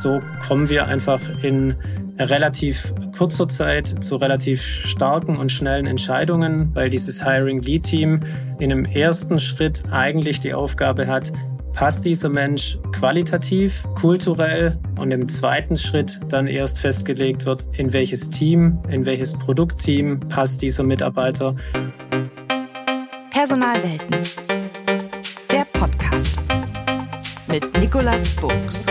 So kommen wir einfach in relativ kurzer Zeit zu relativ starken und schnellen Entscheidungen, weil dieses Hiring Lead Team in einem ersten Schritt eigentlich die Aufgabe hat, passt dieser Mensch qualitativ, kulturell und im zweiten Schritt dann erst festgelegt wird, in welches Team, in welches Produktteam passt dieser Mitarbeiter. Personalwelten. Der Podcast mit Nicolas Buchs.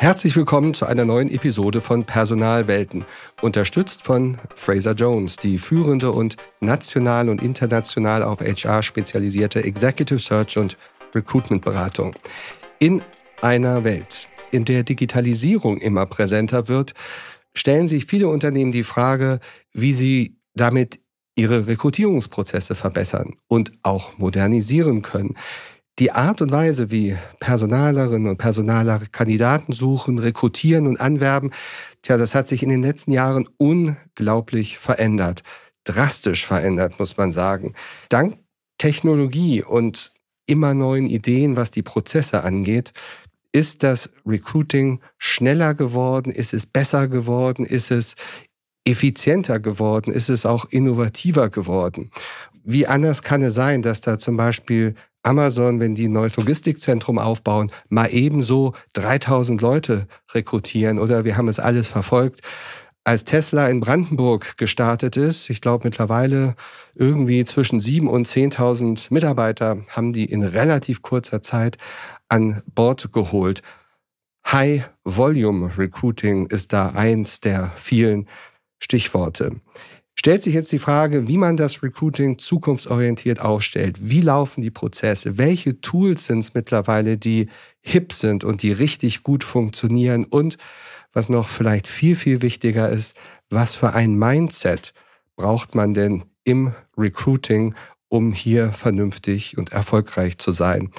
Herzlich willkommen zu einer neuen Episode von Personalwelten, unterstützt von Fraser Jones, die führende und national und international auf HR spezialisierte Executive Search und Recruitment Beratung. In einer Welt, in der Digitalisierung immer präsenter wird, stellen sich viele Unternehmen die Frage, wie sie damit ihre Rekrutierungsprozesse verbessern und auch modernisieren können. Die Art und Weise, wie Personalerinnen und Personaler Kandidaten suchen, rekrutieren und anwerben, tja, das hat sich in den letzten Jahren unglaublich verändert. Drastisch verändert, muss man sagen. Dank Technologie und immer neuen Ideen, was die Prozesse angeht, ist das Recruiting schneller geworden? Ist es besser geworden? Ist es effizienter geworden? Ist es auch innovativer geworden? Wie anders kann es sein, dass da zum Beispiel Amazon, wenn die ein neues Logistikzentrum aufbauen, mal ebenso 3000 Leute rekrutieren oder wir haben es alles verfolgt. Als Tesla in Brandenburg gestartet ist, ich glaube mittlerweile irgendwie zwischen 7.000 und 10.000 Mitarbeiter haben die in relativ kurzer Zeit an Bord geholt. High Volume Recruiting ist da eins der vielen Stichworte stellt sich jetzt die Frage, wie man das Recruiting zukunftsorientiert aufstellt. Wie laufen die Prozesse? Welche Tools sind es mittlerweile, die hip sind und die richtig gut funktionieren? Und was noch vielleicht viel, viel wichtiger ist, was für ein Mindset braucht man denn im Recruiting, um hier vernünftig und erfolgreich zu sein?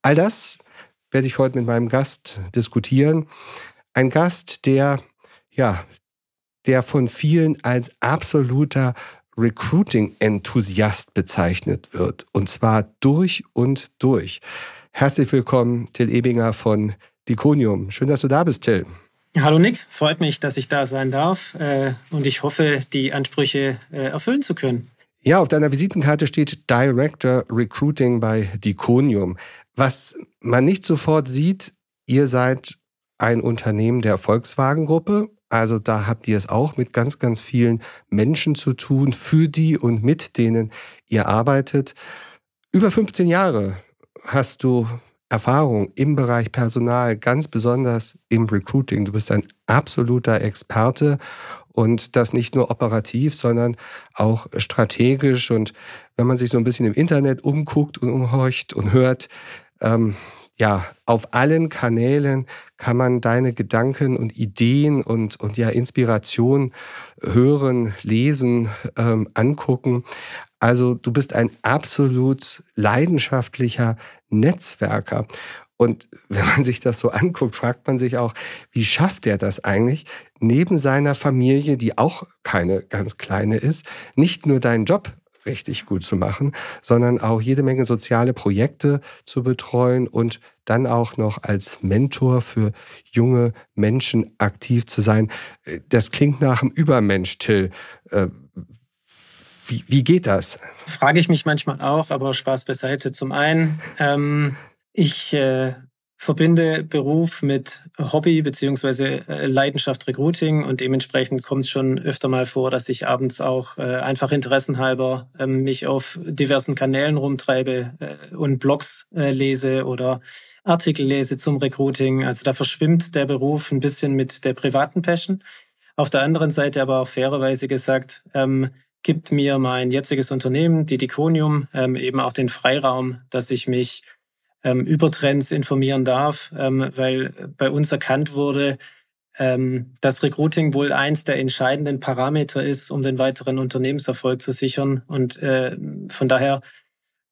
All das werde ich heute mit meinem Gast diskutieren. Ein Gast, der ja der von vielen als absoluter Recruiting-Enthusiast bezeichnet wird. Und zwar durch und durch. Herzlich willkommen, Till Ebinger von Diconium. Schön, dass du da bist, Till. Hallo Nick, freut mich, dass ich da sein darf äh, und ich hoffe, die Ansprüche äh, erfüllen zu können. Ja, auf deiner Visitenkarte steht Director Recruiting bei Diconium. Was man nicht sofort sieht, ihr seid ein Unternehmen der Volkswagen-Gruppe also da habt ihr es auch mit ganz, ganz vielen Menschen zu tun, für die und mit denen ihr arbeitet. Über 15 Jahre hast du Erfahrung im Bereich Personal, ganz besonders im Recruiting. Du bist ein absoluter Experte und das nicht nur operativ, sondern auch strategisch. Und wenn man sich so ein bisschen im Internet umguckt und umhorcht und hört, ähm, ja, auf allen Kanälen kann man deine Gedanken und Ideen und, und ja, Inspiration hören, lesen, ähm, angucken. Also du bist ein absolut leidenschaftlicher Netzwerker. Und wenn man sich das so anguckt, fragt man sich auch, wie schafft er das eigentlich, neben seiner Familie, die auch keine ganz kleine ist, nicht nur deinen Job richtig gut zu machen, sondern auch jede Menge soziale Projekte zu betreuen und dann auch noch als Mentor für junge Menschen aktiv zu sein. Das klingt nach einem Übermensch, Till. Äh, wie, wie geht das? Frage ich mich manchmal auch, aber Spaß beiseite. Zum einen, ähm, ich äh, verbinde Beruf mit Hobby beziehungsweise äh, Leidenschaft Recruiting und dementsprechend kommt es schon öfter mal vor, dass ich abends auch äh, einfach interessenhalber äh, mich auf diversen Kanälen rumtreibe äh, und Blogs äh, lese oder Artikel lese zum Recruiting. Also da verschwimmt der Beruf ein bisschen mit der privaten Passion. Auf der anderen Seite aber auch fairerweise gesagt, ähm, gibt mir mein jetziges Unternehmen, die Diconium, ähm, eben auch den Freiraum, dass ich mich ähm, über Trends informieren darf, ähm, weil bei uns erkannt wurde, ähm, dass Recruiting wohl eins der entscheidenden Parameter ist, um den weiteren Unternehmenserfolg zu sichern. Und äh, von daher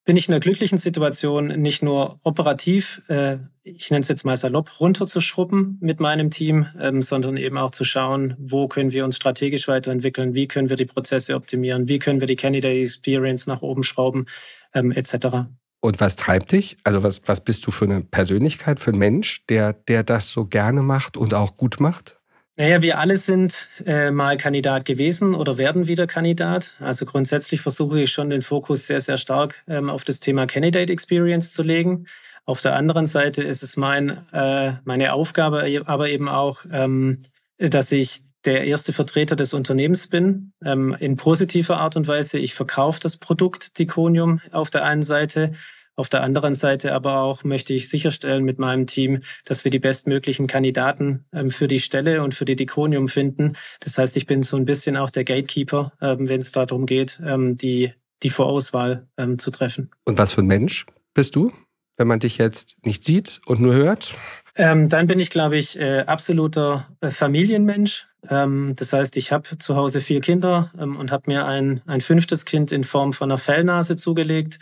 bin ich in der glücklichen Situation, nicht nur operativ, äh, ich nenne es jetzt mal salopp, runterzuschrubben mit meinem Team, ähm, sondern eben auch zu schauen, wo können wir uns strategisch weiterentwickeln, wie können wir die Prozesse optimieren, wie können wir die Candidate Experience nach oben schrauben, ähm, etc. Und was treibt dich? Also was, was bist du für eine Persönlichkeit, für ein Mensch, der, der das so gerne macht und auch gut macht? Naja, wir alle sind äh, mal Kandidat gewesen oder werden wieder Kandidat. Also grundsätzlich versuche ich schon den Fokus sehr, sehr stark ähm, auf das Thema Candidate Experience zu legen. Auf der anderen Seite ist es mein, äh, meine Aufgabe, aber eben auch, ähm, dass ich der erste Vertreter des Unternehmens bin, ähm, in positiver Art und Weise. Ich verkaufe das Produkt Diconium auf der einen Seite auf der anderen Seite aber auch möchte ich sicherstellen mit meinem Team, dass wir die bestmöglichen Kandidaten ähm, für die Stelle und für die Diconium finden. Das heißt, ich bin so ein bisschen auch der Gatekeeper, ähm, wenn es darum geht, ähm, die, die Vorauswahl ähm, zu treffen. Und was für ein Mensch bist du, wenn man dich jetzt nicht sieht und nur hört? Ähm, dann bin ich, glaube ich, äh, absoluter äh, Familienmensch. Ähm, das heißt, ich habe zu Hause vier Kinder ähm, und habe mir ein, ein fünftes Kind in Form von einer Fellnase zugelegt.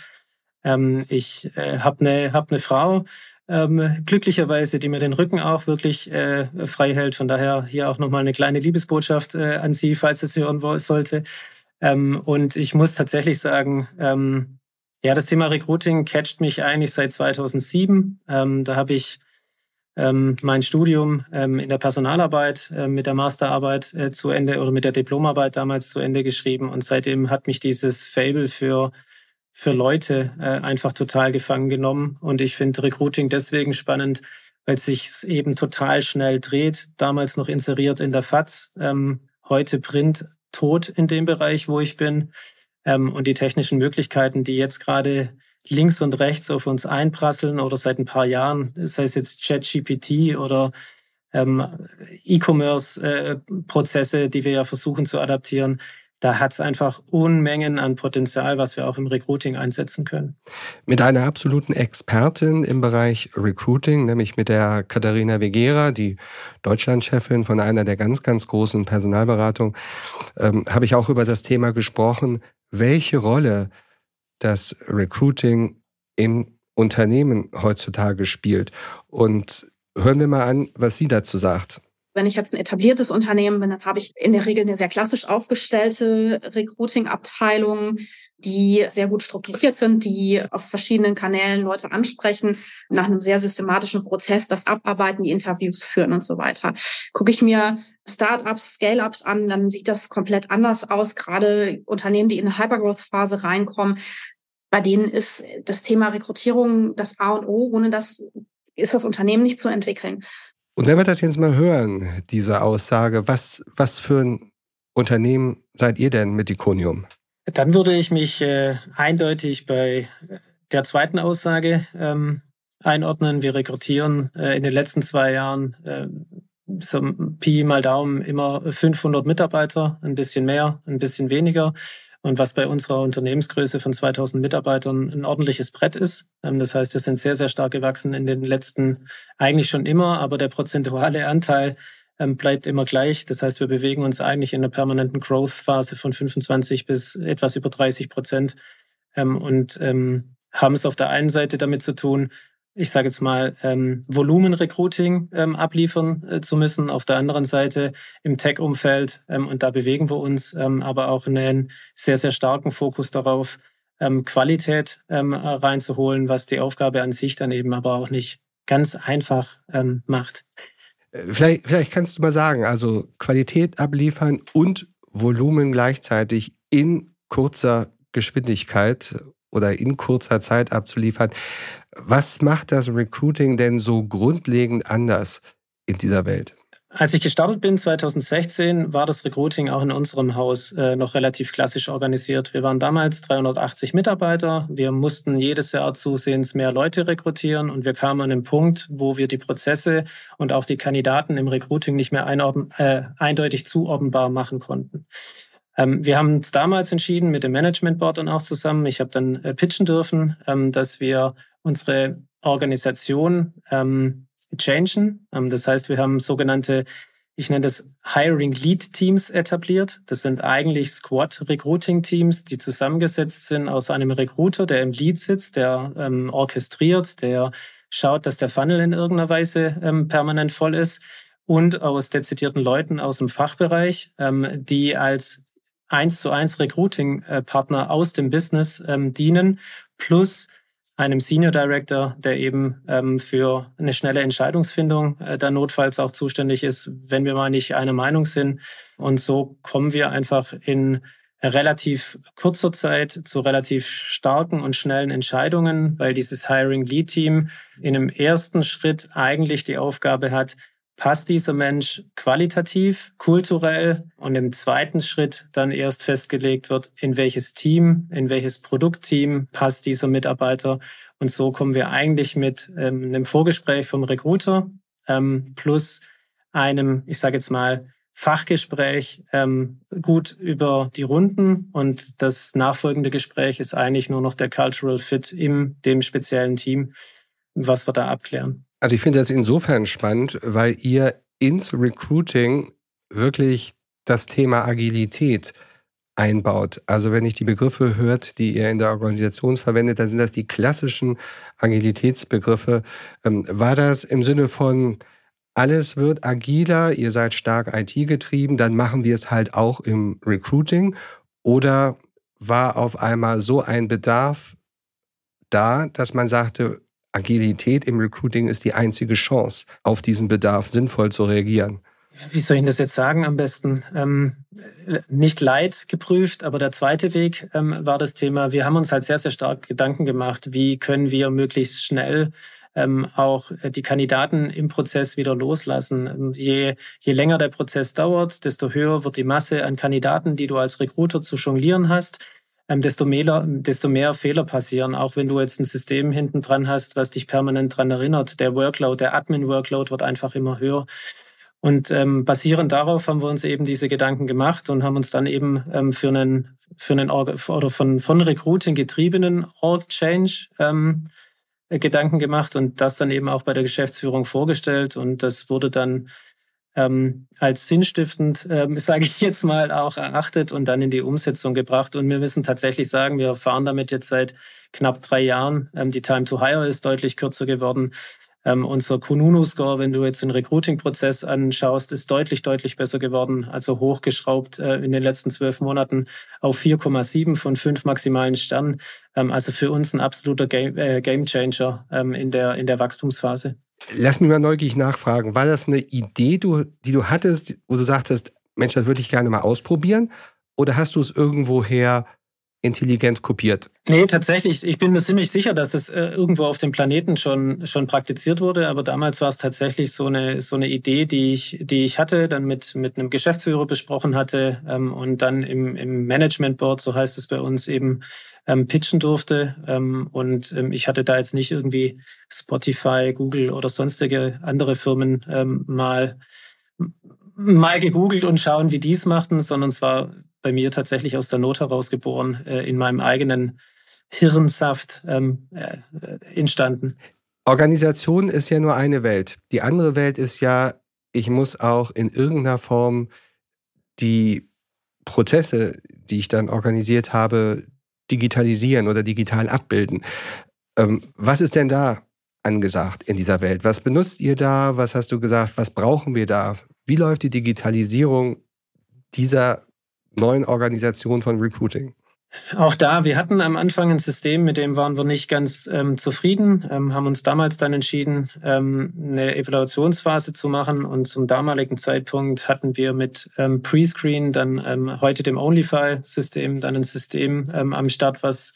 Ähm, ich äh, habe eine hab ne Frau, glücklicherweise, die mir den Rücken auch wirklich äh, frei hält. Von daher hier auch nochmal eine kleine Liebesbotschaft äh, an Sie, falls es hören sollte. Und ich muss tatsächlich sagen, ja, das Thema Recruiting catcht mich eigentlich seit 2007. Ähm, da habe ich ähm, mein Studium ähm, in der Personalarbeit äh, mit der Masterarbeit äh, zu Ende oder mit der Diplomarbeit damals zu Ende geschrieben. Und seitdem hat mich dieses Fable für für Leute äh, einfach total gefangen genommen. Und ich finde Recruiting deswegen spannend, weil es sich eben total schnell dreht. Damals noch inseriert in der FAZ, ähm, heute Print tot in dem Bereich, wo ich bin. Ähm, und die technischen Möglichkeiten, die jetzt gerade links und rechts auf uns einprasseln oder seit ein paar Jahren, sei es jetzt ChatGPT oder ähm, E-Commerce-Prozesse, äh, die wir ja versuchen zu adaptieren, da hat es einfach Unmengen an Potenzial, was wir auch im Recruiting einsetzen können. Mit einer absoluten Expertin im Bereich Recruiting, nämlich mit der Katharina Vegera, die Deutschlandchefin von einer der ganz, ganz großen Personalberatungen, ähm, habe ich auch über das Thema gesprochen, welche Rolle das Recruiting im Unternehmen heutzutage spielt. Und hören wir mal an, was sie dazu sagt. Wenn ich jetzt ein etabliertes Unternehmen bin, dann habe ich in der Regel eine sehr klassisch aufgestellte Recruiting-Abteilung, die sehr gut strukturiert sind, die auf verschiedenen Kanälen Leute ansprechen, nach einem sehr systematischen Prozess das abarbeiten, die Interviews führen und so weiter. Gucke ich mir Startups, Scale-ups an, dann sieht das komplett anders aus. Gerade Unternehmen, die in eine Hypergrowth-Phase reinkommen, bei denen ist das Thema Rekrutierung das A und O. Ohne das ist das Unternehmen nicht zu entwickeln. Und wenn wir das jetzt mal hören, diese Aussage, was, was für ein Unternehmen seid ihr denn mit Iconium? Dann würde ich mich äh, eindeutig bei der zweiten Aussage ähm, einordnen. Wir rekrutieren äh, in den letzten zwei Jahren äh, so Pi mal Daumen immer 500 Mitarbeiter, ein bisschen mehr, ein bisschen weniger. Und was bei unserer Unternehmensgröße von 2000 Mitarbeitern ein ordentliches Brett ist. Ähm, das heißt, wir sind sehr, sehr stark gewachsen in den letzten, eigentlich schon immer, aber der prozentuale Anteil bleibt immer gleich. Das heißt, wir bewegen uns eigentlich in einer permanenten Growth-Phase von 25 bis etwas über 30 Prozent ähm, und haben es auf der einen Seite damit zu tun, ich sage jetzt mal, ähm, Volumen-Recruiting ähm, abliefern äh, zu müssen. Auf der anderen Seite im Tech-Umfeld, ähm, und da bewegen wir uns, ähm, aber auch einen sehr, sehr starken Fokus darauf, ähm, Qualität ähm, reinzuholen, was die Aufgabe an sich dann eben aber auch nicht ganz einfach macht. Äh, vielleicht, vielleicht kannst du mal sagen, also Qualität abliefern und Volumen gleichzeitig in kurzer Geschwindigkeit oder in kurzer Zeit abzuliefern. Was macht das Recruiting denn so grundlegend anders in dieser Welt? Als ich gestartet bin 2016, war das Recruiting auch in unserem Haus äh, noch relativ klassisch organisiert. Wir waren damals 380 Mitarbeiter. Wir mussten jedes Jahr zusehends mehr Leute rekrutieren und wir kamen an den Punkt, wo wir die Prozesse und auch die Kandidaten im Recruiting nicht mehr äh, eindeutig zuordnenbar machen konnten. Ähm, wir haben uns damals entschieden, mit dem Management Board dann auch zusammen, ich habe dann äh, pitchen dürfen, ähm, dass wir unsere Organisation ähm, changen. Ähm, das heißt, wir haben sogenannte ich nenne das Hiring Lead Teams etabliert. Das sind eigentlich Squad Recruiting Teams, die zusammengesetzt sind aus einem Recruiter, der im Lead sitzt, der ähm, orchestriert, der schaut, dass der Funnel in irgendeiner Weise ähm, permanent voll ist und aus dezidierten Leuten aus dem Fachbereich, ähm, die als eins zu eins Recruiting-Partner aus dem Business ähm, dienen, plus einem Senior Director, der eben ähm, für eine schnelle Entscheidungsfindung äh, dann notfalls auch zuständig ist, wenn wir mal nicht einer Meinung sind. Und so kommen wir einfach in relativ kurzer Zeit zu relativ starken und schnellen Entscheidungen, weil dieses Hiring Lead Team in einem ersten Schritt eigentlich die Aufgabe hat, passt dieser Mensch qualitativ, kulturell und im zweiten Schritt dann erst festgelegt wird, in welches Team, in welches Produktteam passt dieser Mitarbeiter. Und so kommen wir eigentlich mit ähm, einem Vorgespräch vom Recruiter ähm, plus einem, ich sage jetzt mal, Fachgespräch ähm, gut über die Runden und das nachfolgende Gespräch ist eigentlich nur noch der Cultural Fit in dem speziellen Team, was wir da abklären. Also ich finde das insofern spannend, weil ihr ins Recruiting wirklich das Thema Agilität einbaut. Also wenn ich die Begriffe hört, die ihr in der Organisation verwendet, dann sind das die klassischen Agilitätsbegriffe. Ähm, war das im Sinne von alles wird agiler, ihr seid stark IT getrieben, dann machen wir es halt auch im Recruiting? Oder war auf einmal so ein Bedarf da, dass man sagte, Agilität im Recruiting ist die einzige Chance, auf diesen Bedarf sinnvoll zu reagieren. Wie soll ich das jetzt sagen am besten? Ähm, nicht leid geprüft, aber der zweite Weg ähm, war das Thema. Wir haben uns halt sehr, sehr stark Gedanken gemacht, wie können wir möglichst schnell ähm, auch die Kandidaten im Prozess wieder loslassen. Ähm, je, je länger der Prozess dauert, desto höher wird die Masse an Kandidaten, die du als Recruiter zu jonglieren hast desto, mehr, desto mehr Fehler passieren. Auch wenn du jetzt ein System hinten dran hast, was dich permanent dran erinnert. Der Workload, der Admin-Workload wird einfach immer höher. Und ähm, basierend darauf haben wir uns eben diese Gedanken gemacht und haben uns dann eben ähm, für einen, für einen Org oder von, von Recruiting getriebenen Org-Change ähm, Gedanken gemacht und das dann eben auch bei der Geschäftsführung vorgestellt. Und das wurde dann ähm, als sinnstiftend, ähm, sage ich jetzt mal, auch erachtet und dann in die Umsetzung gebracht. Und wir müssen tatsächlich sagen, wir fahren damit jetzt seit knapp drei Jahren. Ähm, die Time to Hire ist deutlich kürzer geworden. Ähm, unser Kununu-Score, wenn du jetzt den Recruiting-Prozess anschaust, ist deutlich, deutlich besser geworden. Also hochgeschraubt äh, in den letzten zwölf Monaten auf 4,7 von fünf maximalen Sternen. Ähm, also für uns ein absoluter Game, äh, Game Changer ähm, in, der, in der Wachstumsphase. Lass mich mal neugierig nachfragen. War das eine Idee, die du hattest, wo du sagtest, Mensch, das würde ich gerne mal ausprobieren? Oder hast du es irgendwoher intelligent kopiert? Nee, tatsächlich. Ich bin mir ziemlich sicher, dass es äh, irgendwo auf dem Planeten schon, schon praktiziert wurde. Aber damals war es tatsächlich so eine, so eine Idee, die ich, die ich hatte, dann mit, mit einem Geschäftsführer besprochen hatte ähm, und dann im, im Management Board, so heißt es bei uns, eben ähm, pitchen durfte. Ähm, und ähm, ich hatte da jetzt nicht irgendwie Spotify, Google oder sonstige andere Firmen ähm, mal mal gegoogelt und schauen, wie die es machten, sondern es war bei mir tatsächlich aus der Not heraus geboren, äh, in meinem eigenen Hirnsaft ähm, äh, entstanden. Organisation ist ja nur eine Welt. Die andere Welt ist ja, ich muss auch in irgendeiner Form die Prozesse, die ich dann organisiert habe, digitalisieren oder digital abbilden. Ähm, was ist denn da angesagt in dieser Welt? Was benutzt ihr da? Was hast du gesagt? Was brauchen wir da? Wie läuft die Digitalisierung dieser neuen Organisation von Recruiting? Auch da, wir hatten am Anfang ein System, mit dem waren wir nicht ganz ähm, zufrieden, ähm, haben uns damals dann entschieden, ähm, eine Evaluationsphase zu machen und zum damaligen Zeitpunkt hatten wir mit ähm, Prescreen, dann ähm, heute dem OnlyFi-System, dann ein System ähm, am Start, was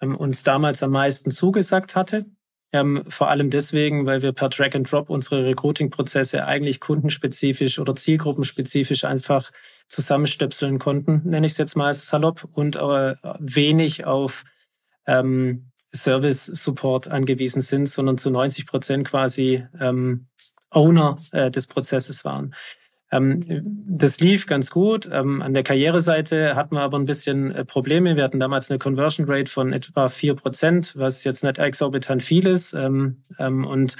uns damals am meisten zugesagt hatte. Ähm, vor allem deswegen, weil wir per Drag and Drop unsere Recruiting-Prozesse eigentlich kundenspezifisch oder zielgruppenspezifisch einfach zusammenstöpseln konnten, nenne ich es jetzt mal salopp, und äh, wenig auf ähm, Service-Support angewiesen sind, sondern zu 90 Prozent quasi ähm, Owner äh, des Prozesses waren. Ähm, das lief ganz gut. Ähm, an der Karriereseite hatten wir aber ein bisschen äh, Probleme. Wir hatten damals eine Conversion Rate von etwa vier Prozent, was jetzt nicht exorbitant viel ist. Ähm, und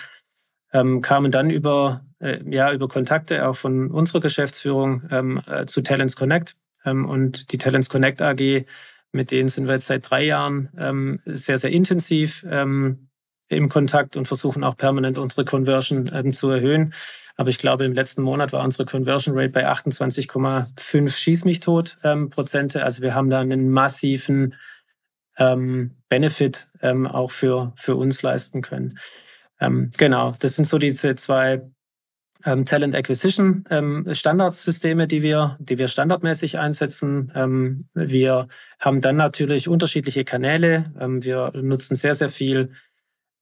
kamen dann über äh, ja, über Kontakte auch von unserer Geschäftsführung ähm, äh, zu Talents Connect. Ähm, und die Talents Connect AG, mit denen sind wir jetzt seit drei Jahren ähm, sehr, sehr intensiv ähm, im Kontakt und versuchen auch permanent unsere Conversion ähm, zu erhöhen. Aber ich glaube, im letzten Monat war unsere Conversion Rate bei 28,5 Schieß mich tot ähm, Prozente. Also wir haben da einen massiven Benefit auch für, für uns leisten können. Ähm, genau, das sind so diese zwei ähm, Talent Acquisition ähm, Standardsysteme, die wir, die wir standardmäßig einsetzen. Ähm, wir haben dann natürlich unterschiedliche Kanäle. Ähm, wir nutzen sehr, sehr viel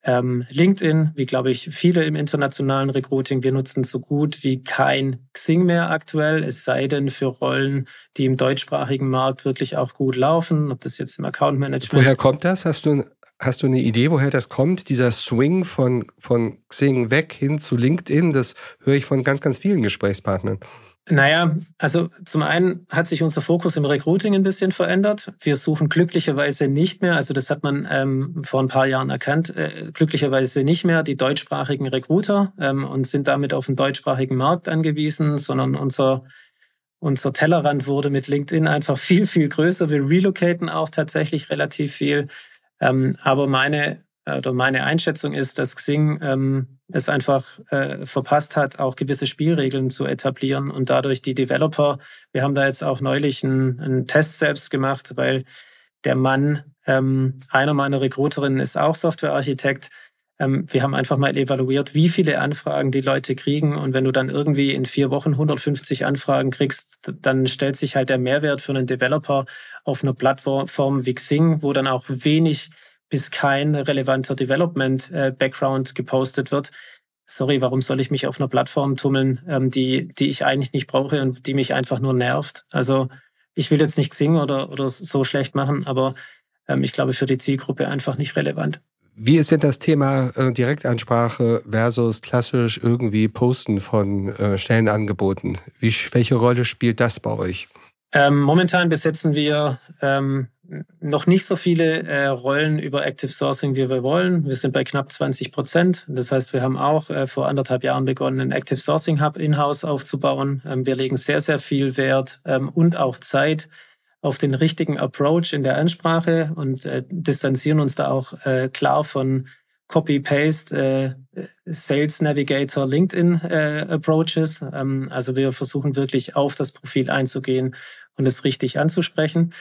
ähm, LinkedIn, wie glaube ich viele im internationalen Recruiting. Wir nutzen so gut wie kein Xing mehr aktuell, es sei denn für Rollen, die im deutschsprachigen Markt wirklich auch gut laufen, ob das jetzt im Account Management. Woher kommt das? Hast du, hast du eine Idee, woher das kommt? Dieser Swing von, von Xing weg hin zu LinkedIn, das höre ich von ganz, ganz vielen Gesprächspartnern. Naja, also zum einen hat sich unser Fokus im Recruiting ein bisschen verändert. Wir suchen glücklicherweise nicht mehr, also das hat man ähm, vor ein paar Jahren erkannt, äh, glücklicherweise nicht mehr die deutschsprachigen Recruiter ähm, und sind damit auf den deutschsprachigen Markt angewiesen, sondern unser, unser Tellerrand wurde mit LinkedIn einfach viel, viel größer. Wir relocaten auch tatsächlich relativ viel. Ähm, aber meine oder meine Einschätzung ist, dass Xing ähm, es einfach äh, verpasst hat, auch gewisse Spielregeln zu etablieren und dadurch die Developer, wir haben da jetzt auch neulich einen, einen Test selbst gemacht, weil der Mann, ähm, einer meiner Recruiterinnen ist auch Softwarearchitekt. Ähm, wir haben einfach mal evaluiert, wie viele Anfragen die Leute kriegen. Und wenn du dann irgendwie in vier Wochen 150 Anfragen kriegst, dann stellt sich halt der Mehrwert für einen Developer auf einer Plattform wie Xing, wo dann auch wenig bis kein relevanter Development-Background äh, gepostet wird. Sorry, warum soll ich mich auf einer Plattform tummeln, ähm, die, die ich eigentlich nicht brauche und die mich einfach nur nervt? Also ich will jetzt nicht singen oder, oder so schlecht machen, aber ähm, ich glaube für die Zielgruppe einfach nicht relevant. Wie ist denn das Thema äh, Direktansprache versus klassisch irgendwie Posten von äh, Stellenangeboten? Wie, welche Rolle spielt das bei euch? Ähm, momentan besetzen wir ähm, noch nicht so viele äh, Rollen über Active Sourcing, wie wir wollen. Wir sind bei knapp 20 Prozent. Das heißt, wir haben auch äh, vor anderthalb Jahren begonnen, einen Active Sourcing Hub in-house aufzubauen. Ähm, wir legen sehr, sehr viel Wert ähm, und auch Zeit auf den richtigen Approach in der Ansprache und äh, distanzieren uns da auch äh, klar von Copy-Paste, äh, Sales Navigator, LinkedIn äh. Ähm, also wir versuchen wirklich auf das Profil einzugehen und es richtig anzusprechen.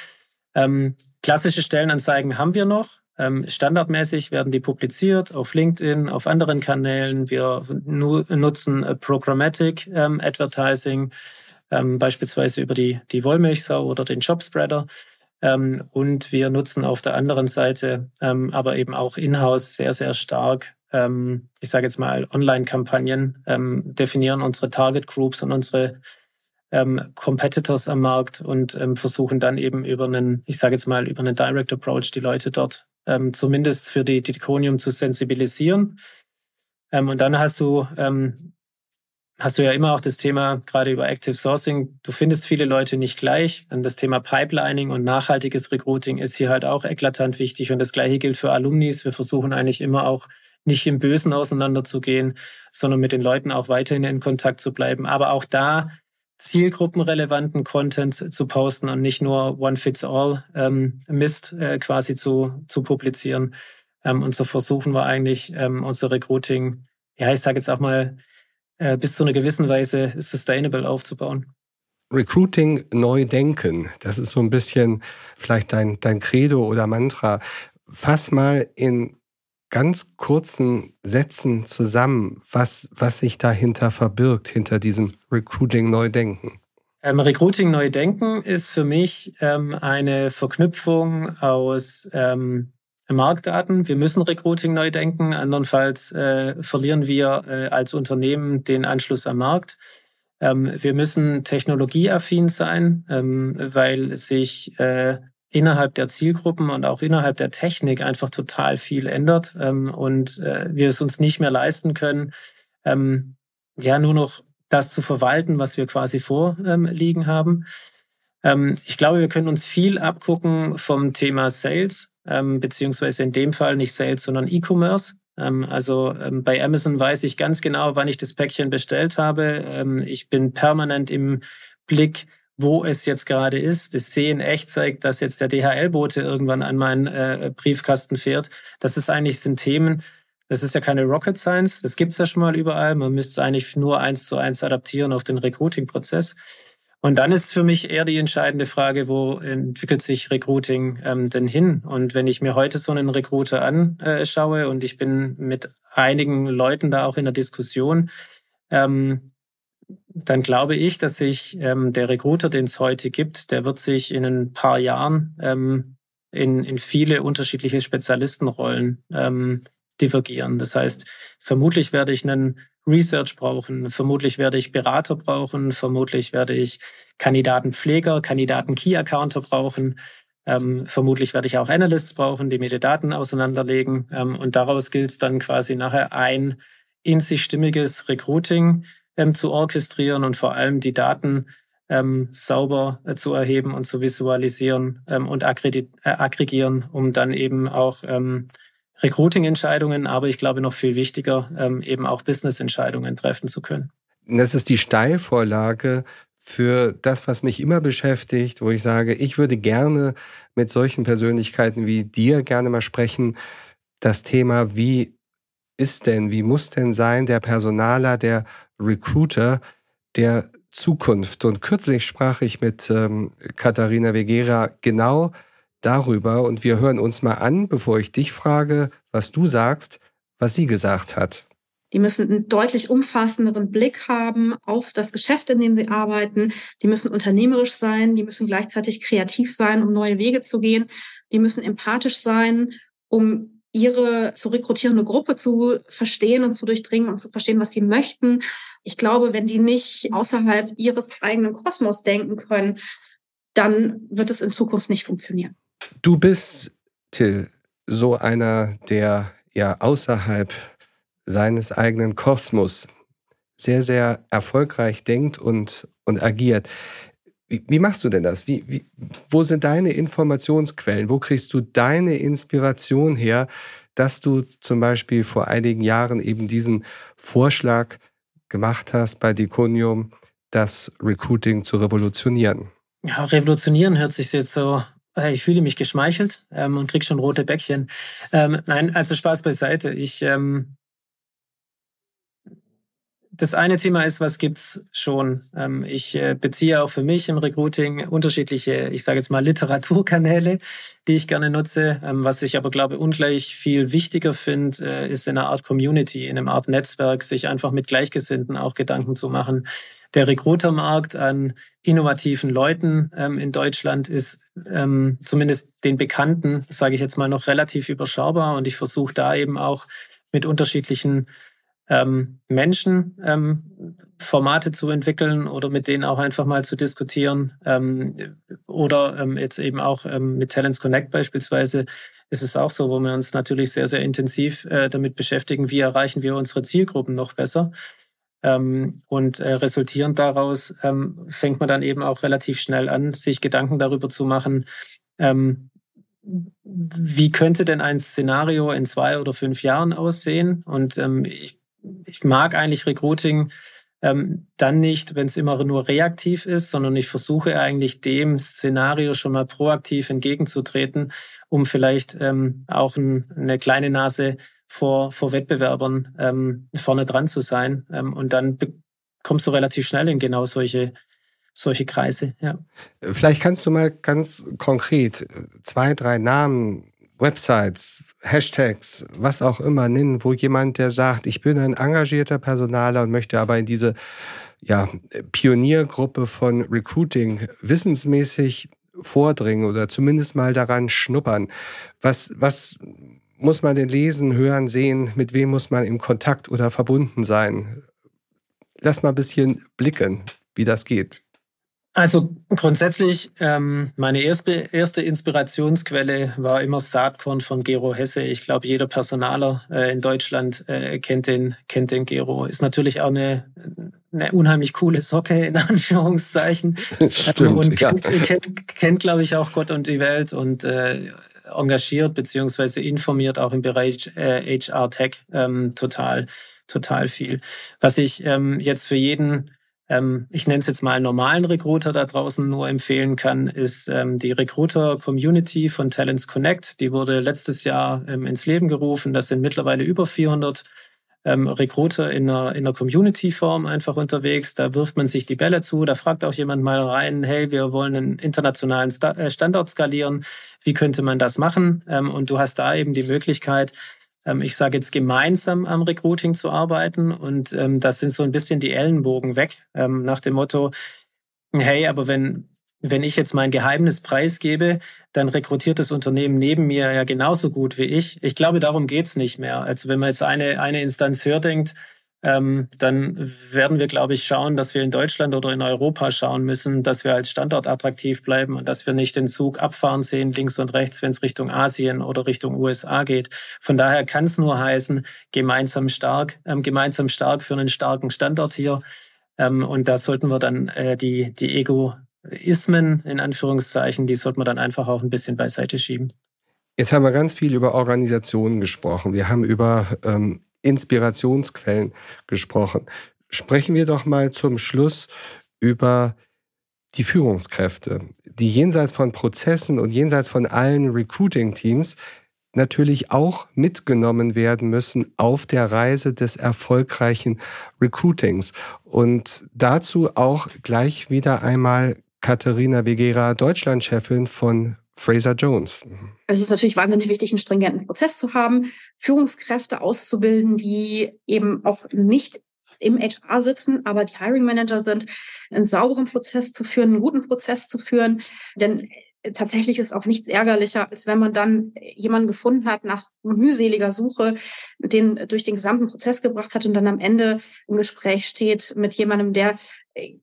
Ähm, klassische Stellenanzeigen haben wir noch. Ähm, standardmäßig werden die publiziert auf LinkedIn, auf anderen Kanälen. Wir nu nutzen Programmatic ähm, Advertising, ähm, beispielsweise über die, die Wollmilchsau oder den Jobspreader. Ähm, und wir nutzen auf der anderen Seite ähm, aber eben auch in-house sehr, sehr stark, ähm, ich sage jetzt mal, Online-Kampagnen, ähm, definieren unsere Target Groups und unsere ähm, Competitors am Markt und versuchen dann eben über einen, ich sage jetzt mal, über einen Direct Approach die Leute dort zumindest für die Didiconium zu sensibilisieren. und dann hast du hast du ja immer auch das Thema, gerade über Active Sourcing, du findest viele Leute nicht gleich. Und das Thema Pipelining und nachhaltiges Recruiting ist hier halt auch eklatant wichtig. Und das Gleiche gilt für Alumnis. Wir versuchen eigentlich immer auch nicht im Bösen auseinanderzugehen, sondern mit den Leuten auch weiterhin in Kontakt zu bleiben. Aber auch da zielgruppenrelevanten Content zu posten und nicht nur One-Fits-All ähm, Mist äh, quasi zu, zu publizieren. Ähm, und so versuchen wir eigentlich ähm, unser Recruiting, ja, ich sage jetzt auch mal, äh, bis zu einer gewissen Weise sustainable aufzubauen. Recruiting neu denken, das ist so ein bisschen vielleicht dein, dein Credo oder Mantra. Fass mal in ganz kurzen Sätzen zusammen, was, was sich dahinter verbirgt, hinter diesem Recruiting neu denken. Ähm, Recruiting neu denken ist für mich ähm, eine Verknüpfung aus ähm, Marktdaten. Wir müssen Recruiting neu denken. Andernfalls äh, verlieren wir äh, als Unternehmen den Anschluss am Markt. Ähm, wir müssen technologieaffin sein, ähm, weil sich äh, innerhalb der Zielgruppen und auch innerhalb der Technik einfach total viel ändert ähm, und äh, wir es uns nicht mehr leisten können, ähm, ja, nur noch das zu verwalten, was wir quasi vorliegen haben. Ähm, ich glaube, wir können uns viel abgucken vom Thema Sales ähm, beziehungsweise in dem Fall nicht Sales, sondern E-Commerce. Ähm, also ähm, bei Amazon weiß ich ganz genau, wann ich das Päckchen bestellt habe. Ähm, ich bin permanent im Blick, wo es jetzt gerade ist. Das Sehen echt zeigt, dass jetzt der DHL-Bote irgendwann an meinen äh, Briefkasten fährt. Das ist eigentlich sind Themen, das ist ja keine Rocket Science, das gibt es ja schon mal überall. Man müsste es eigentlich nur eins zu eins adaptieren auf den Recruiting-Prozess. Und dann ist für mich eher die entscheidende Frage, wo entwickelt sich Recruiting ähm, denn hin? Und wenn ich mir heute so einen Recruiter anschaue und ich bin mit einigen Leuten da auch in der Diskussion, ähm, dann glaube ich, dass sich ähm, der Recruiter, den es heute gibt, der wird sich in ein paar Jahren ähm, in, in viele unterschiedliche Spezialistenrollen ähm, divergieren. Das heißt, vermutlich werde ich einen Research brauchen, vermutlich werde ich Berater brauchen, vermutlich werde ich Kandidatenpfleger, Kandidaten-Key-Accounter brauchen. Ähm, vermutlich werde ich auch Analysts brauchen, die mir die Daten auseinanderlegen. Ähm, und daraus gilt es dann quasi nachher ein in sich stimmiges Recruiting ähm, zu orchestrieren und vor allem die Daten ähm, sauber äh, zu erheben und zu visualisieren ähm, und äh, aggregieren, um dann eben auch ähm, Recruiting-Entscheidungen, aber ich glaube noch viel wichtiger, ähm, eben auch Business-Entscheidungen treffen zu können. Das ist die Steilvorlage für das, was mich immer beschäftigt, wo ich sage, ich würde gerne mit solchen Persönlichkeiten wie dir gerne mal sprechen. Das Thema, wie ist denn, wie muss denn sein der Personaler, der Recruiter der Zukunft? Und kürzlich sprach ich mit ähm, Katharina Vegera genau darüber und wir hören uns mal an, bevor ich dich frage, was du sagst, was sie gesagt hat. Die müssen einen deutlich umfassenderen Blick haben auf das Geschäft, in dem sie arbeiten. Die müssen unternehmerisch sein. Die müssen gleichzeitig kreativ sein, um neue Wege zu gehen. Die müssen empathisch sein, um ihre zu rekrutierende Gruppe zu verstehen und zu durchdringen und zu verstehen, was sie möchten. Ich glaube, wenn die nicht außerhalb ihres eigenen Kosmos denken können, dann wird es in Zukunft nicht funktionieren. Du bist, Till, so einer, der ja außerhalb seines eigenen Kosmos sehr, sehr erfolgreich denkt und, und agiert. Wie, wie machst du denn das? Wie, wie, wo sind deine Informationsquellen? Wo kriegst du deine Inspiration her, dass du zum Beispiel vor einigen Jahren eben diesen Vorschlag gemacht hast bei Diconium, das Recruiting zu revolutionieren? Ja, revolutionieren hört sich jetzt so ich fühle mich geschmeichelt ähm, und krieg schon rote Bäckchen. Ähm, nein, also Spaß beiseite. Ich, ähm, das eine Thema ist, was gibt's schon? Ähm, ich äh, beziehe auch für mich im Recruiting unterschiedliche, ich sage jetzt mal Literaturkanäle, die ich gerne nutze. Ähm, was ich aber glaube ungleich viel wichtiger finde, äh, ist in einer Art Community, in einem Art Netzwerk, sich einfach mit Gleichgesinnten auch Gedanken zu machen. Der Recruitermarkt an innovativen Leuten ähm, in Deutschland ist ähm, zumindest den Bekannten, sage ich jetzt mal, noch relativ überschaubar. Und ich versuche da eben auch mit unterschiedlichen ähm, Menschen ähm, Formate zu entwickeln oder mit denen auch einfach mal zu diskutieren. Ähm, oder ähm, jetzt eben auch ähm, mit Talents Connect beispielsweise ist es auch so, wo wir uns natürlich sehr, sehr intensiv äh, damit beschäftigen, wie erreichen wir unsere Zielgruppen noch besser. Ähm, und äh, resultierend daraus ähm, fängt man dann eben auch relativ schnell an, sich Gedanken darüber zu machen, ähm, wie könnte denn ein Szenario in zwei oder fünf Jahren aussehen? Und ich ich mag eigentlich Recruiting dann nicht, wenn es immer nur reaktiv ist, sondern ich versuche eigentlich dem Szenario schon mal proaktiv entgegenzutreten, um vielleicht ähm, auch ein, eine kleine Nase vor, vor Wettbewerbern ähm, vorne dran zu sein. Ähm, und dann kommst du relativ schnell in genau solche solche Kreise. Ja. Vielleicht kannst du mal ganz konkret zwei, drei Namen Websites, Hashtags, was auch immer nennen, wo jemand, der sagt, ich bin ein engagierter Personaler und möchte aber in diese ja, Pioniergruppe von Recruiting wissensmäßig vordringen oder zumindest mal daran schnuppern. Was, was muss man denn lesen, hören, sehen? Mit wem muss man im Kontakt oder verbunden sein? Lass mal ein bisschen blicken, wie das geht. Also grundsätzlich, ähm, meine erste, erste Inspirationsquelle war immer Saatkorn von Gero Hesse. Ich glaube, jeder Personaler äh, in Deutschland äh, kennt, den, kennt den Gero. Ist natürlich auch eine, eine unheimlich coole Socke, in Anführungszeichen. Stimmt, und kennt, ja. kennt, kennt glaube ich, auch Gott und die Welt und äh, engagiert beziehungsweise informiert auch im Bereich äh, HR Tech ähm, total, total viel. Was ich ähm, jetzt für jeden ähm, ich nenne es jetzt mal normalen Recruiter da draußen nur empfehlen kann, ist ähm, die Recruiter-Community von Talents Connect. Die wurde letztes Jahr ähm, ins Leben gerufen. Das sind mittlerweile über 400 ähm, Recruiter in einer, in einer Community-Form einfach unterwegs. Da wirft man sich die Bälle zu, da fragt auch jemand mal rein, hey, wir wollen einen internationalen äh, Standort skalieren. Wie könnte man das machen? Ähm, und du hast da eben die Möglichkeit, ähm, ich sage jetzt gemeinsam am Recruiting zu arbeiten. Und ähm, das sind so ein bisschen die Ellenbogen weg, ähm, nach dem Motto, hey, aber wenn, wenn ich jetzt mein Geheimnis preisgebe, dann rekrutiert das Unternehmen neben mir ja genauso gut wie ich. Ich glaube, darum geht's nicht mehr. Also wenn man jetzt eine, eine Instanz höher denkt, ähm, dann werden wir, glaube ich, schauen, dass wir in Deutschland oder in Europa schauen müssen, dass wir als Standort attraktiv bleiben und dass wir nicht den Zug abfahren sehen, links und rechts, wenn es Richtung Asien oder Richtung USA geht. Von daher kann es nur heißen, gemeinsam stark, ähm, gemeinsam stark für einen starken Standort hier. Ähm, und da sollten wir dann äh, die, die Egoismen, in Anführungszeichen, die sollten wir dann einfach auch ein bisschen beiseite schieben. Jetzt haben wir ganz viel über Organisationen gesprochen. Wir haben über ähm, Inspirationsquellen gesprochen. Sprechen wir doch mal zum Schluss über die Führungskräfte, die jenseits von Prozessen und jenseits von allen Recruiting-Teams natürlich auch mitgenommen werden müssen auf der Reise des erfolgreichen Recruitings. Und dazu auch gleich wieder einmal Katharina Vegera, Deutschlandchefin von Fraser Jones. Es ist natürlich wahnsinnig wichtig, einen stringenten Prozess zu haben, Führungskräfte auszubilden, die eben auch nicht im HR sitzen, aber die Hiring Manager sind, einen sauberen Prozess zu führen, einen guten Prozess zu führen. Denn tatsächlich ist auch nichts ärgerlicher, als wenn man dann jemanden gefunden hat nach mühseliger Suche, den durch den gesamten Prozess gebracht hat und dann am Ende im Gespräch steht mit jemandem, der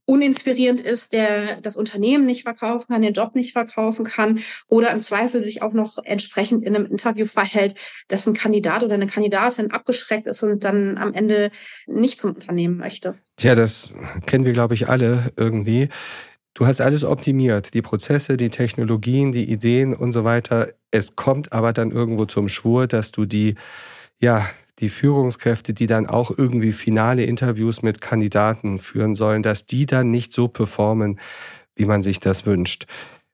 uninspirierend ist, der das Unternehmen nicht verkaufen kann, den Job nicht verkaufen kann oder im Zweifel sich auch noch entsprechend in einem Interview verhält, dass ein Kandidat oder eine Kandidatin abgeschreckt ist und dann am Ende nicht zum Unternehmen möchte. Tja, das kennen wir, glaube ich, alle irgendwie. Du hast alles optimiert, die Prozesse, die Technologien, die Ideen und so weiter. Es kommt aber dann irgendwo zum Schwur, dass du die, ja, die Führungskräfte, die dann auch irgendwie finale Interviews mit Kandidaten führen sollen, dass die dann nicht so performen, wie man sich das wünscht.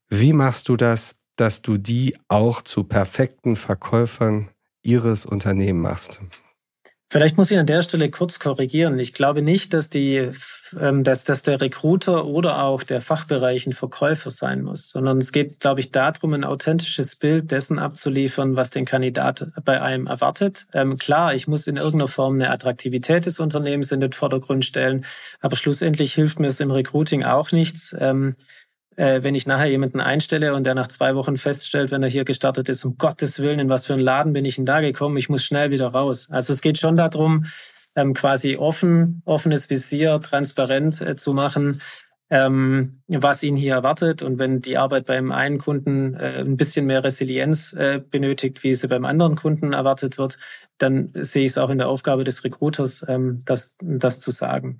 Wie machst du das, dass du die auch zu perfekten Verkäufern ihres Unternehmens machst? Vielleicht muss ich an der Stelle kurz korrigieren. Ich glaube nicht, dass, die, ähm, dass, dass der Recruiter oder auch der Fachbereich ein Verkäufer sein muss, sondern es geht, glaube ich, darum, ein authentisches Bild dessen abzuliefern, was den Kandidat bei einem erwartet. Ähm, klar, ich muss in irgendeiner Form eine Attraktivität des Unternehmens in den Vordergrund stellen, aber schlussendlich hilft mir es im Recruiting auch nichts. Ähm, äh, wenn ich nachher jemanden einstelle und der nach zwei Wochen feststellt, wenn er hier gestartet ist, um Gottes Willen, in was für einen Laden bin ich denn da gekommen, ich muss schnell wieder raus. Also es geht schon darum, ähm, quasi offen, offenes Visier, transparent äh, zu machen, ähm, was ihn hier erwartet. Und wenn die Arbeit beim einen Kunden äh, ein bisschen mehr Resilienz äh, benötigt, wie sie beim anderen Kunden erwartet wird, dann sehe ich es auch in der Aufgabe des Recruiters, ähm, das, das zu sagen.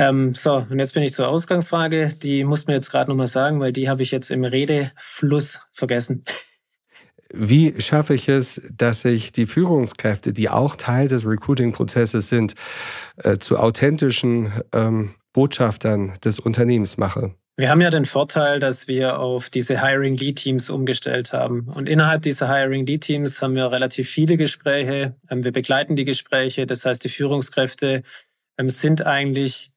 Ähm, so, und jetzt bin ich zur Ausgangsfrage. Die muss mir jetzt gerade nochmal sagen, weil die habe ich jetzt im Redefluss vergessen. Wie schaffe ich es, dass ich die Führungskräfte, die auch Teil des Recruiting-Prozesses sind, äh, zu authentischen ähm, Botschaftern des Unternehmens mache? Wir haben ja den Vorteil, dass wir auf diese Hiring Lead Teams umgestellt haben. Und innerhalb dieser Hiring Lead Teams haben wir relativ viele Gespräche. Ähm, wir begleiten die Gespräche. Das heißt, die Führungskräfte ähm, sind eigentlich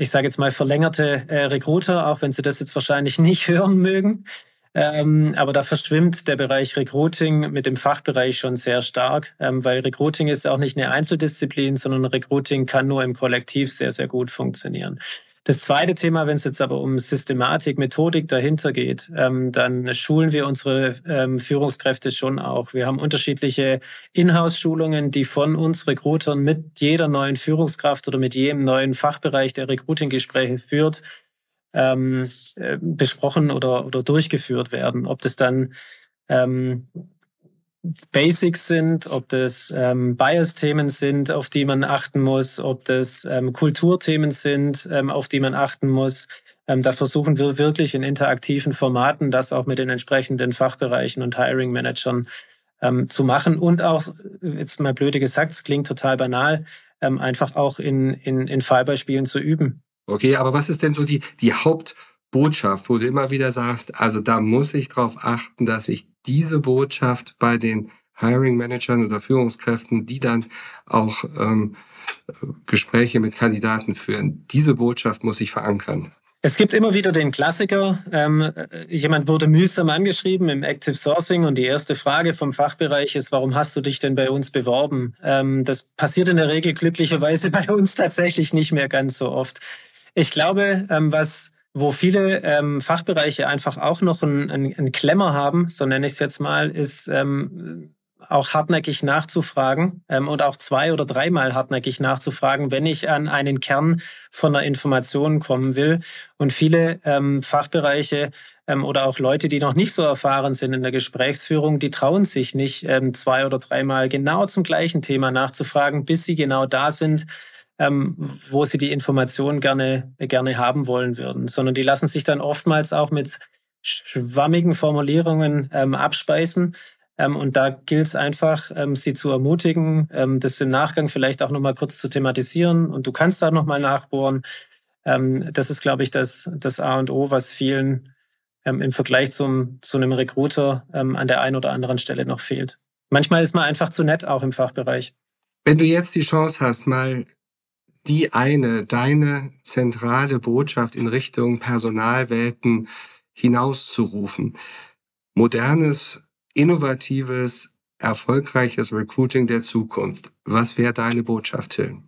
ich sage jetzt mal, verlängerte äh, Recruiter, auch wenn Sie das jetzt wahrscheinlich nicht hören mögen. Ähm, aber da verschwimmt der Bereich Recruiting mit dem Fachbereich schon sehr stark, ähm, weil Recruiting ist auch nicht eine Einzeldisziplin, sondern Recruiting kann nur im Kollektiv sehr, sehr gut funktionieren. Das zweite Thema, wenn es jetzt aber um Systematik, Methodik dahinter geht, ähm, dann schulen wir unsere ähm, Führungskräfte schon auch. Wir haben unterschiedliche Inhouse-Schulungen, die von uns Recruitern mit jeder neuen Führungskraft oder mit jedem neuen Fachbereich, der Recruiting-Gespräche führt, ähm, äh, besprochen oder, oder durchgeführt werden. Ob das dann ähm, Basics sind, ob das ähm, Bias-Themen sind, auf die man achten muss, ob das ähm, Kulturthemen sind, ähm, auf die man achten muss. Ähm, da versuchen wir wirklich in interaktiven Formaten das auch mit den entsprechenden Fachbereichen und Hiring-Managern ähm, zu machen und auch, jetzt mal blöde gesagt, es klingt total banal, ähm, einfach auch in, in, in Fallbeispielen zu üben. Okay, aber was ist denn so die, die Hauptbotschaft, wo du immer wieder sagst, also da muss ich darauf achten, dass ich diese Botschaft bei den Hiring Managern oder Führungskräften, die dann auch ähm, Gespräche mit Kandidaten führen, diese Botschaft muss ich verankern. Es gibt immer wieder den Klassiker. Ähm, jemand wurde mühsam angeschrieben im Active Sourcing und die erste Frage vom Fachbereich ist, warum hast du dich denn bei uns beworben? Ähm, das passiert in der Regel glücklicherweise bei uns tatsächlich nicht mehr ganz so oft. Ich glaube, ähm, was wo viele ähm, Fachbereiche einfach auch noch einen, einen, Klemmer haben, so nenne ich es jetzt mal, ist ähm, auch hartnäckig nachzufragen ähm, und auch zwei oder dreimal hartnäckig nachzufragen, wenn ich an einen Kern von einer Information kommen will. Und viele ähm, Fachbereiche ähm, oder auch Leute, die noch nicht so erfahren sind in der Gesprächsführung, die trauen sich nicht, ähm, zwei oder dreimal genau zum gleichen Thema nachzufragen, bis sie genau da sind, ähm, wo sie die Information gerne, gerne haben wollen würden, sondern die lassen sich dann oftmals auch mit schwammigen Formulierungen ähm, abspeisen, ähm, und da gilt es einfach, ähm, sie zu ermutigen, ähm, das im Nachgang vielleicht auch nochmal kurz zu thematisieren. Und du kannst da nochmal nachbohren. Ähm, das ist, glaube ich, das, das A und O, was vielen im Vergleich zum, zu einem Recruiter an der einen oder anderen Stelle noch fehlt. Manchmal ist man einfach zu nett, auch im Fachbereich. Wenn du jetzt die Chance hast, mal die eine, deine zentrale Botschaft in Richtung Personalwelten hinauszurufen, modernes innovatives, erfolgreiches Recruiting der Zukunft. Was wäre deine Botschaft, Till?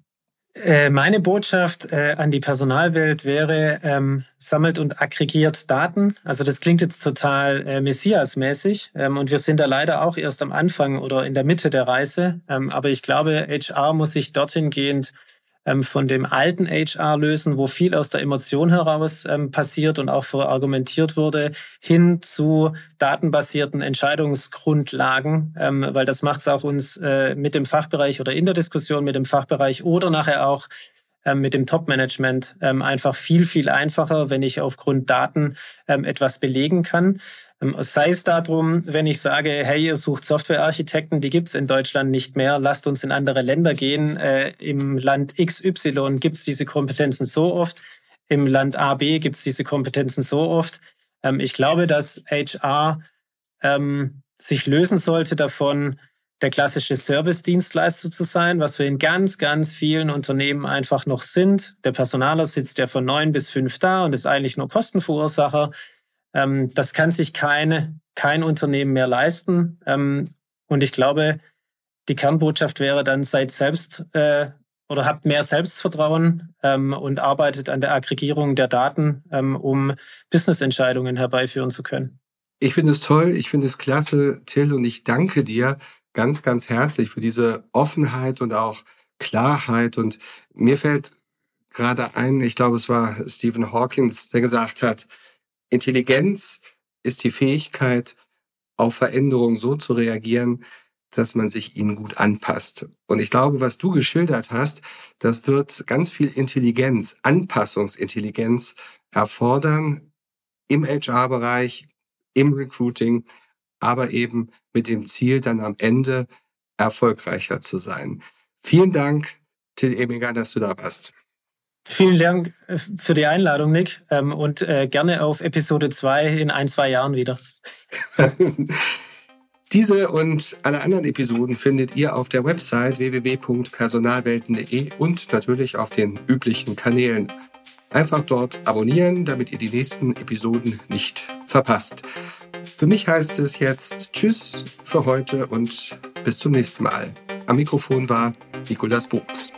Äh, meine Botschaft äh, an die Personalwelt wäre, ähm, sammelt und aggregiert Daten. Also das klingt jetzt total äh, Messias-mäßig ähm, und wir sind da leider auch erst am Anfang oder in der Mitte der Reise. Ähm, aber ich glaube, HR muss sich dorthin gehend ähm, von dem alten HR lösen, wo viel aus der Emotion heraus ähm, passiert und auch verargumentiert wurde, hin zu datenbasierten Entscheidungsgrundlagen, ähm, weil das macht es auch uns äh, mit dem Fachbereich oder in der Diskussion mit dem Fachbereich oder nachher auch ähm, mit dem Top-Management ähm, einfach viel, viel einfacher, wenn ich aufgrund Daten ähm, etwas belegen kann. Ähm, sei es darum, wenn ich sage, hey, ihr sucht Softwarearchitekten, die gibt es in Deutschland nicht mehr, lasst uns in andere Länder gehen. Äh, Im Land XY gibt es diese Kompetenzen so oft, im Land AB gibt es diese Kompetenzen so oft. Ähm, ich glaube, dass HR ähm, sich lösen sollte davon, der klassische Service-Dienstleister zu sein, was wir in ganz, ganz vielen Unternehmen einfach noch sind. Der Personaler sitzt ja von neun bis fünf da und ist eigentlich nur Kostenverursacher. Ähm, das kann sich keine, kein Unternehmen mehr leisten. Ähm, und ich glaube, die Kernbotschaft wäre dann, seid selbst äh, oder habt mehr Selbstvertrauen ähm, und arbeitet an der Aggregierung der Daten, ähm, um Business-Entscheidungen herbeiführen zu können. Ich finde es toll, ich finde es klasse, Till, und ich danke dir ganz, ganz herzlich für diese Offenheit und auch Klarheit. Und mir fällt gerade ein, ich glaube, es war Stephen Hawking, der gesagt hat, Intelligenz ist die Fähigkeit, auf Veränderungen so zu reagieren, dass man sich ihnen gut anpasst. Und ich glaube, was du geschildert hast, das wird ganz viel Intelligenz, Anpassungsintelligenz erfordern im HR-Bereich, im Recruiting, aber eben mit dem Ziel, dann am Ende erfolgreicher zu sein. Vielen Dank, Till Eminger, dass du da warst. Vielen Dank äh, für die Einladung, Nick. Ähm, und äh, gerne auf Episode 2 in ein, zwei Jahren wieder. Diese und alle anderen Episoden findet ihr auf der Website www.personalwelten.de und natürlich auf den üblichen Kanälen. Einfach dort abonnieren, damit ihr die nächsten Episoden nicht verpasst. Für mich heißt es jetzt Tschüss für heute und bis zum nächsten Mal. Am Mikrofon war Nikolas Buchs.